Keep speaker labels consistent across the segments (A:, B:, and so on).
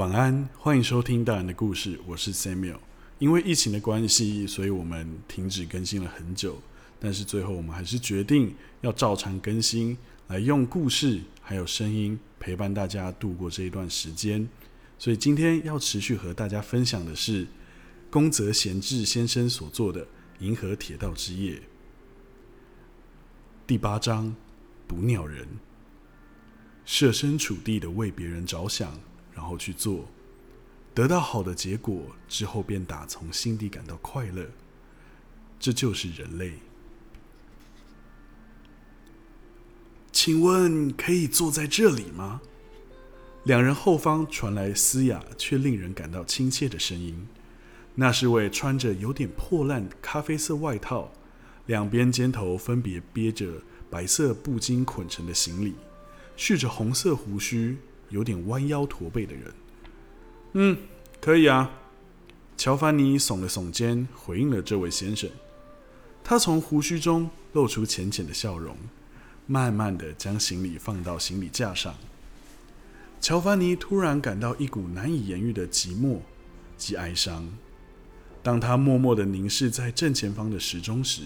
A: 晚安，欢迎收听大人的故事，我是 Samuel。因为疫情的关系，所以我们停止更新了很久，但是最后我们还是决定要照常更新，来用故事还有声音陪伴大家度过这一段时间。所以今天要持续和大家分享的是宫泽贤治先生所做的《银河铁道之夜》第八章“捕鸟人”，设身处地的为别人着想。然后去做，得到好的结果之后，便打从心底感到快乐。这就是人类。请问可以坐在这里吗？两人后方传来嘶哑却令人感到亲切的声音。那是位穿着有点破烂咖啡色外套，两边肩头分别憋着白色布巾捆成的行李，蓄着红色胡须。有点弯腰驼背的人，嗯，可以啊。乔凡尼耸了耸肩，回应了这位先生。他从胡须中露出浅浅的笑容，慢慢的将行李放到行李架上。乔凡尼突然感到一股难以言喻的寂寞及哀伤。当他默默的凝视在正前方的时钟时，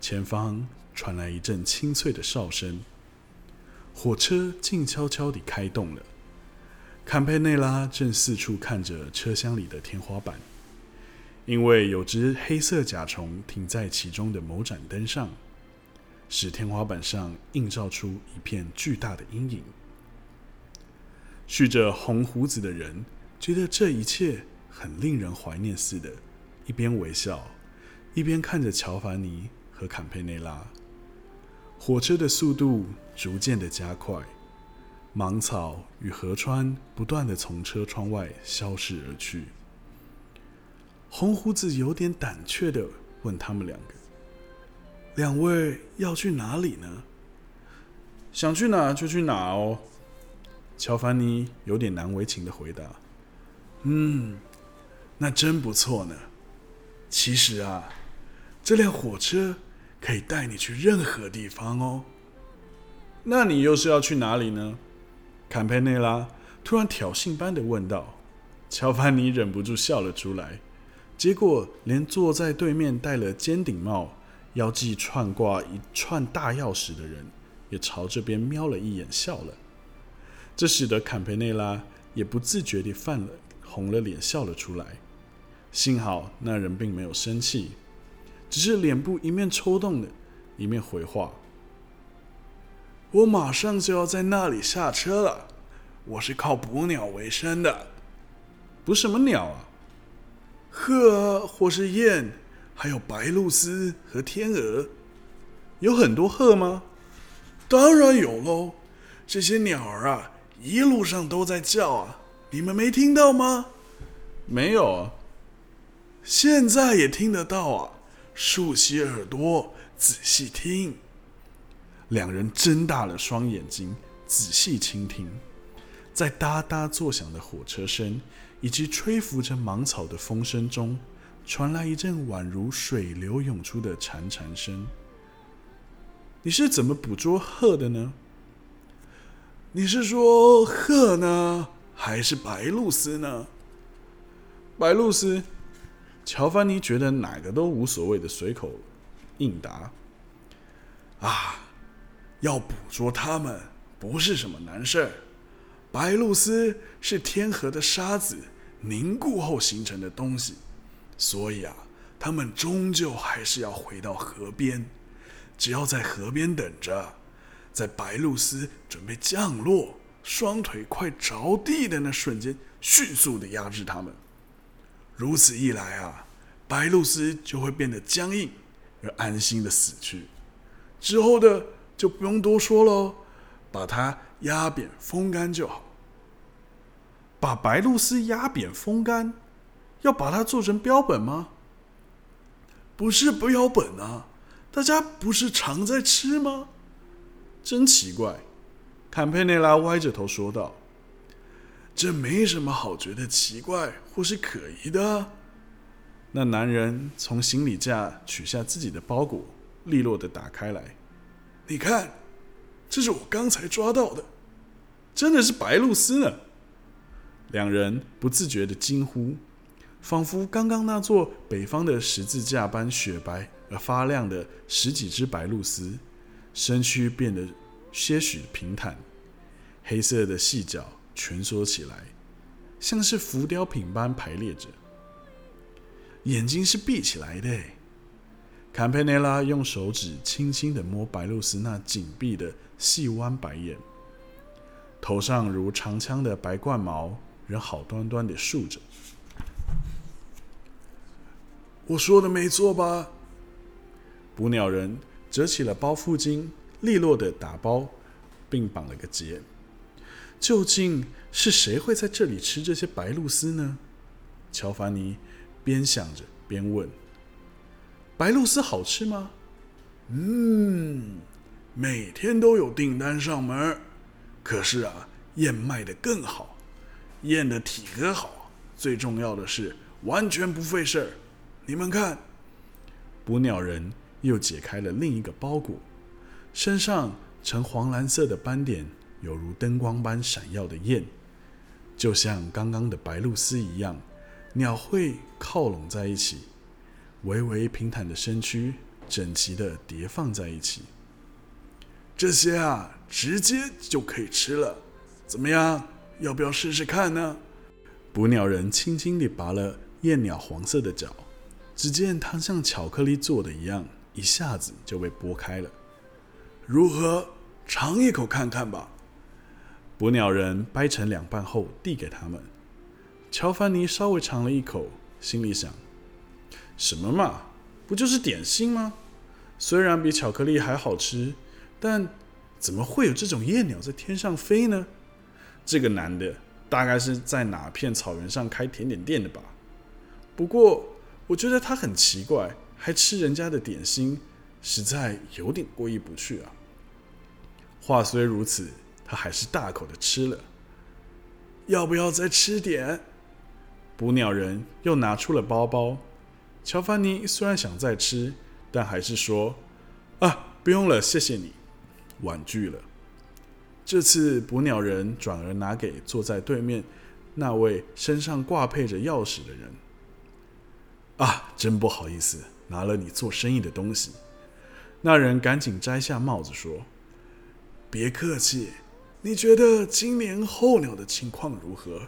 A: 前方传来一阵清脆的哨声。火车静悄悄地开动了，坎佩内拉正四处看着车厢里的天花板，因为有只黑色甲虫停在其中的某盏灯上，使天花板上映照出一片巨大的阴影。蓄着红胡子的人觉得这一切很令人怀念似的，一边微笑，一边看着乔凡尼和坎佩内拉。火车的速度逐渐的加快，芒草与河川不断的从车窗外消失而去。红胡子有点胆怯的问他们两个：“两位要去哪里呢？”“想去哪就去哪哦。”乔凡尼有点难为情的回答。“嗯，那真不错呢。其实啊，这辆火车……”可以带你去任何地方哦。那你又是要去哪里呢？坎佩内拉突然挑衅般的问道。乔凡尼忍不住笑了出来，结果连坐在对面戴了尖顶帽、腰际串挂一串大钥匙的人，也朝这边瞄了一眼，笑了。这使得坎佩内拉也不自觉地泛了红了脸，笑了出来。幸好那人并没有生气。只是脸部一面抽动的，一面回话：“我马上就要在那里下车了。我是靠捕鸟为生的，捕什么鸟啊？鹤或是雁，还有白鹭鸶和天鹅。有很多鹤吗？当然有喽。这些鸟儿啊，一路上都在叫啊，你们没听到吗？没有啊。现在也听得到啊。”竖起耳朵，仔细听。两人睁大了双眼睛，仔细倾听。在哒哒作响的火车声以及吹拂着芒草的风声中，传来一阵宛如水流涌出的潺潺声。你是怎么捕捉鹤的呢？你是说鹤呢，还是白鹭鸶呢？白鹭鸶。乔凡尼觉得哪个都无所谓的，随口应答：“啊，要捕捉它们不是什么难事儿。白露丝是天河的沙子凝固后形成的东西，所以啊，他们终究还是要回到河边。只要在河边等着，在白露丝准备降落、双腿快着地的那瞬间，迅速的压制它们。”如此一来啊，白露丝就会变得僵硬而安心的死去。之后的就不用多说喽，把它压扁风干就好。把白露丝压扁风干，要把它做成标本吗？不是标本啊，大家不是常在吃吗？真奇怪，坎佩内拉歪着头说道。这没什么好觉得奇怪或是可疑的。那男人从行李架取下自己的包裹，利落的打开来。你看，这是我刚才抓到的，真的是白鹭鸶呢。两人不自觉的惊呼，仿佛刚刚那座北方的十字架般雪白而发亮的十几只白鹭鸶，身躯变得些许平坦，黑色的细脚蜷缩起来，像是浮雕品般排列着。眼睛是闭起来的。坎佩内拉用手指轻轻的摸白露丝那紧闭的细弯白眼，头上如长枪的白冠毛仍好端端的竖着。我说的没错吧？捕鸟人折起了包袱巾，利落的打包，并绑了个结。究竟是谁会在这里吃这些白露丝呢？乔凡尼边想着边问。白露丝好吃吗？嗯，每天都有订单上门。可是啊，燕卖的更好，燕的体格好，最重要的是完全不费事儿。你们看，捕鸟人又解开了另一个包裹，身上呈黄蓝色的斑点，犹如灯光般闪耀的燕，就像刚刚的白露丝一样，鸟会靠拢在一起。微微平坦的身躯，整齐的叠放在一起。这些啊，直接就可以吃了。怎么样？要不要试试看呢？捕鸟人轻轻地拔了燕鸟黄色的脚，只见它像巧克力做的一样，一下子就被剥开了。如何？尝一口看看吧。捕鸟人掰成两半后递给他们。乔凡尼稍微尝了一口，心里想。什么嘛，不就是点心吗？虽然比巧克力还好吃，但怎么会有这种夜鸟在天上飞呢？这个男的大概是在哪片草原上开甜点店的吧？不过我觉得他很奇怪，还吃人家的点心，实在有点过意不去啊。话虽如此，他还是大口的吃了。要不要再吃点？捕鸟人又拿出了包包。乔凡尼虽然想再吃，但还是说：“啊，不用了，谢谢你。”婉拒了。这次捕鸟人转而拿给坐在对面那位身上挂配着钥匙的人：“啊，真不好意思，拿了你做生意的东西。”那人赶紧摘下帽子说：“别客气。你觉得今年候鸟的情况如何？”“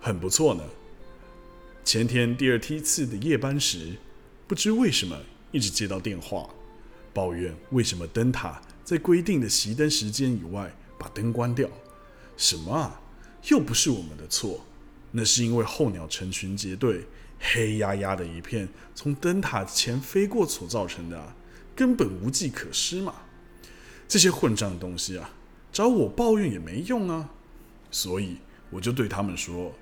A: 很不错呢。”前天第二梯次的夜班时，不知为什么一直接到电话，抱怨为什么灯塔在规定的熄灯时间以外把灯关掉。什么啊？又不是我们的错，那是因为候鸟成群结队，黑压压的一片从灯塔前飞过所造成的，根本无计可施嘛。这些混账东西啊，找我抱怨也没用啊。所以我就对他们说：“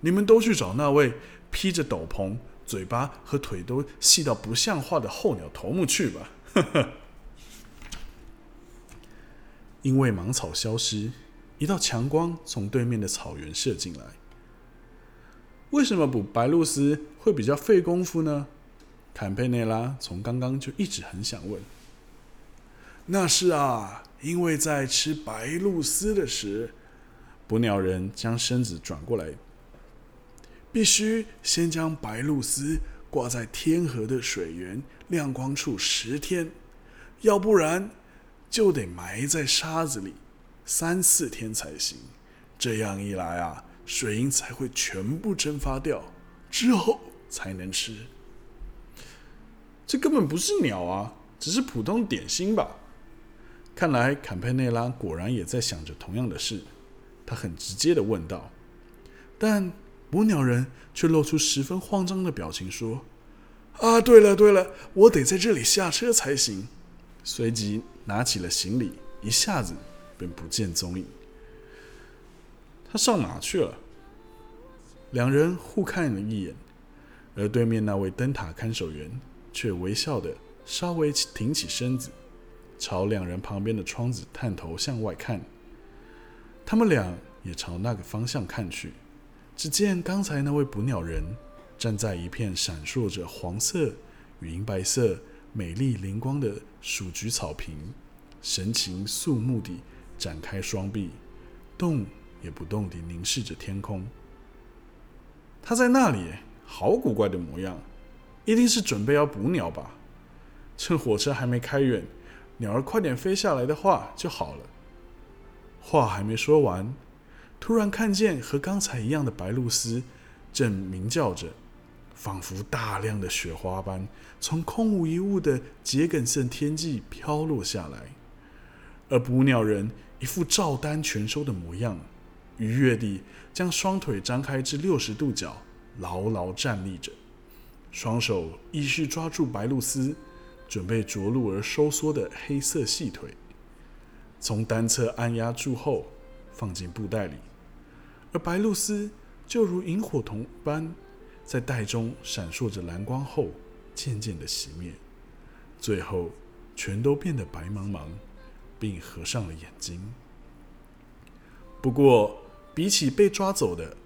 A: 你们都去找那位。”披着斗篷、嘴巴和腿都细到不像话的候鸟头目去吧！因为芒草消失，一道强光从对面的草原射进来。为什么捕白鹭鸶会比较费功夫呢？坎佩内拉从刚刚就一直很想问。那是啊，因为在吃白鹭丝的时，捕鸟人将身子转过来。必须先将白鹭丝挂在天河的水源亮光处十天，要不然就得埋在沙子里三四天才行。这样一来啊，水银才会全部蒸发掉，之后才能吃。这根本不是鸟啊，只是普通点心吧？看来坎佩内拉果然也在想着同样的事。他很直接的问道：“但……”捕鸟人却露出十分慌张的表情，说：“啊，对了对了，我得在这里下车才行。”随即拿起了行李，一下子便不见踪影。他上哪去了？两人互看了一眼，而对面那位灯塔看守员却微笑的稍微挺起身子，朝两人旁边的窗子探头向外看。他们俩也朝那个方向看去。只见刚才那位捕鸟人站在一片闪烁着黄色与银白色、美丽灵光的鼠菊草坪，神情肃穆地展开双臂，动也不动地凝视着天空。他在那里，好古怪的模样，一定是准备要捕鸟吧？趁火车还没开远，鸟儿快点飞下来的话就好了。话还没说完，突然看见和刚才一样的白鹭鸶正鸣叫着，仿佛大量的雪花般从空无一物的桔梗色天际飘落下来，而捕鸟人一副照单全收的模样，愉悦地将双腿张开至六十度角，牢牢站立着，双手依序抓住白鹭鸶。准备着陆而收缩的黑色细腿，从单侧按压住后放进布袋里，而白露丝就如萤火虫般在袋中闪烁着蓝光后，渐渐的熄灭，最后全都变得白茫茫，并合上了眼睛。不过，比起被抓走的，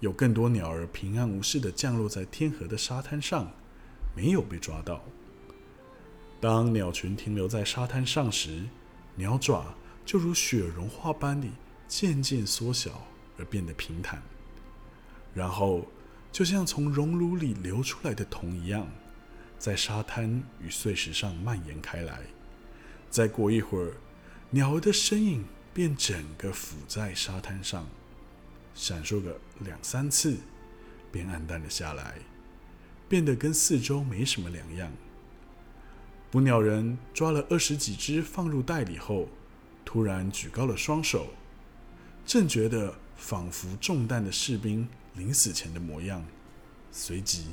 A: 有更多鸟儿平安无事的降落在天河的沙滩上，没有被抓到。当鸟群停留在沙滩上时，鸟爪就如雪融化般地渐渐缩小而变得平坦，然后就像从熔炉里流出来的铜一样，在沙滩与碎石上蔓延开来。再过一会儿，鸟儿的身影便整个浮在沙滩上，闪烁个两三次，便暗淡了下来，变得跟四周没什么两样。捕鸟人抓了二十几只放入袋里后，突然举高了双手，正觉得仿佛中弹的士兵临死前的模样，随即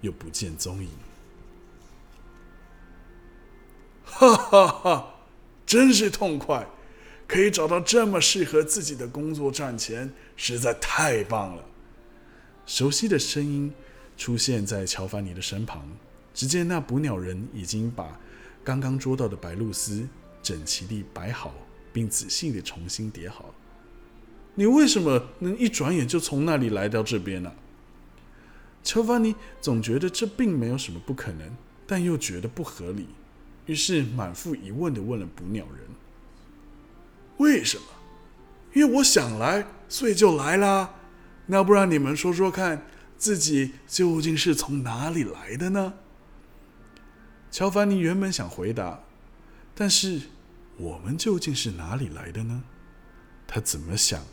A: 又不见踪影。哈哈哈，真是痛快！可以找到这么适合自己的工作赚钱，实在太棒了。熟悉的声音出现在乔凡尼的身旁。只见那捕鸟人已经把刚刚捉到的白鹭鸶整齐地摆好，并仔细地重新叠好。你为什么能一转眼就从那里来到这边呢？乔凡尼总觉得这并没有什么不可能，但又觉得不合理，于是满腹疑问地问了捕鸟人：“为什么？”“因为我想来，所以就来啦。那不然你们说说看，自己究竟是从哪里来的呢？”乔凡尼原本想回答，但是我们究竟是哪里来的呢？他怎么想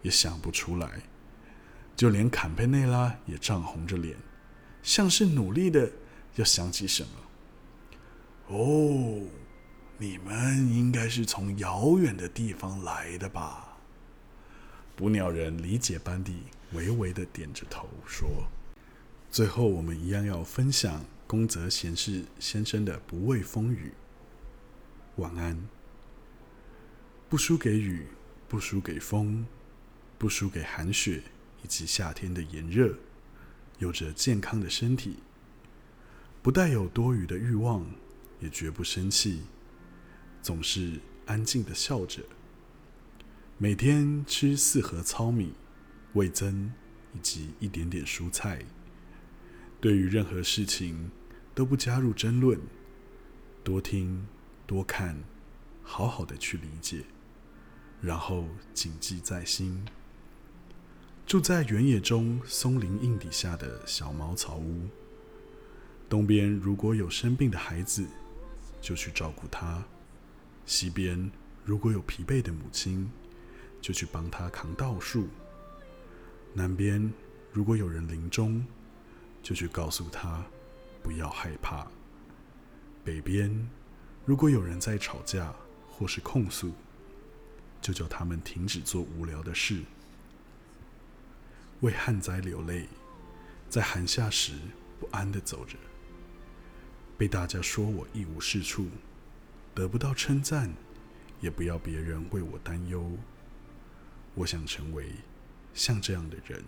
A: 也想不出来。就连坎佩内拉也涨红着脸，像是努力的要想起什么。哦，你们应该是从遥远的地方来的吧？捕鸟人理解般地微微的点着头说：“最后，我们一样要分享。”宫泽贤士先生的不畏风雨，晚安。不输给雨，不输给风，不输给寒雪以及夏天的炎热，有着健康的身体，不带有多余的欲望，也绝不生气，总是安静的笑着。每天吃四盒糙米、味增以及一点点蔬菜。对于任何事情。都不加入争论，多听多看，好好的去理解，然后谨记在心。住在原野中松林荫底下的小茅草屋，东边如果有生病的孩子，就去照顾他；西边如果有疲惫的母亲，就去帮他扛稻树；南边如果有人临终，就去告诉他。不要害怕。北边，如果有人在吵架或是控诉，就叫他们停止做无聊的事。为旱灾流泪，在寒夏时不安的走着，被大家说我一无是处，得不到称赞，也不要别人为我担忧。我想成为像这样的人。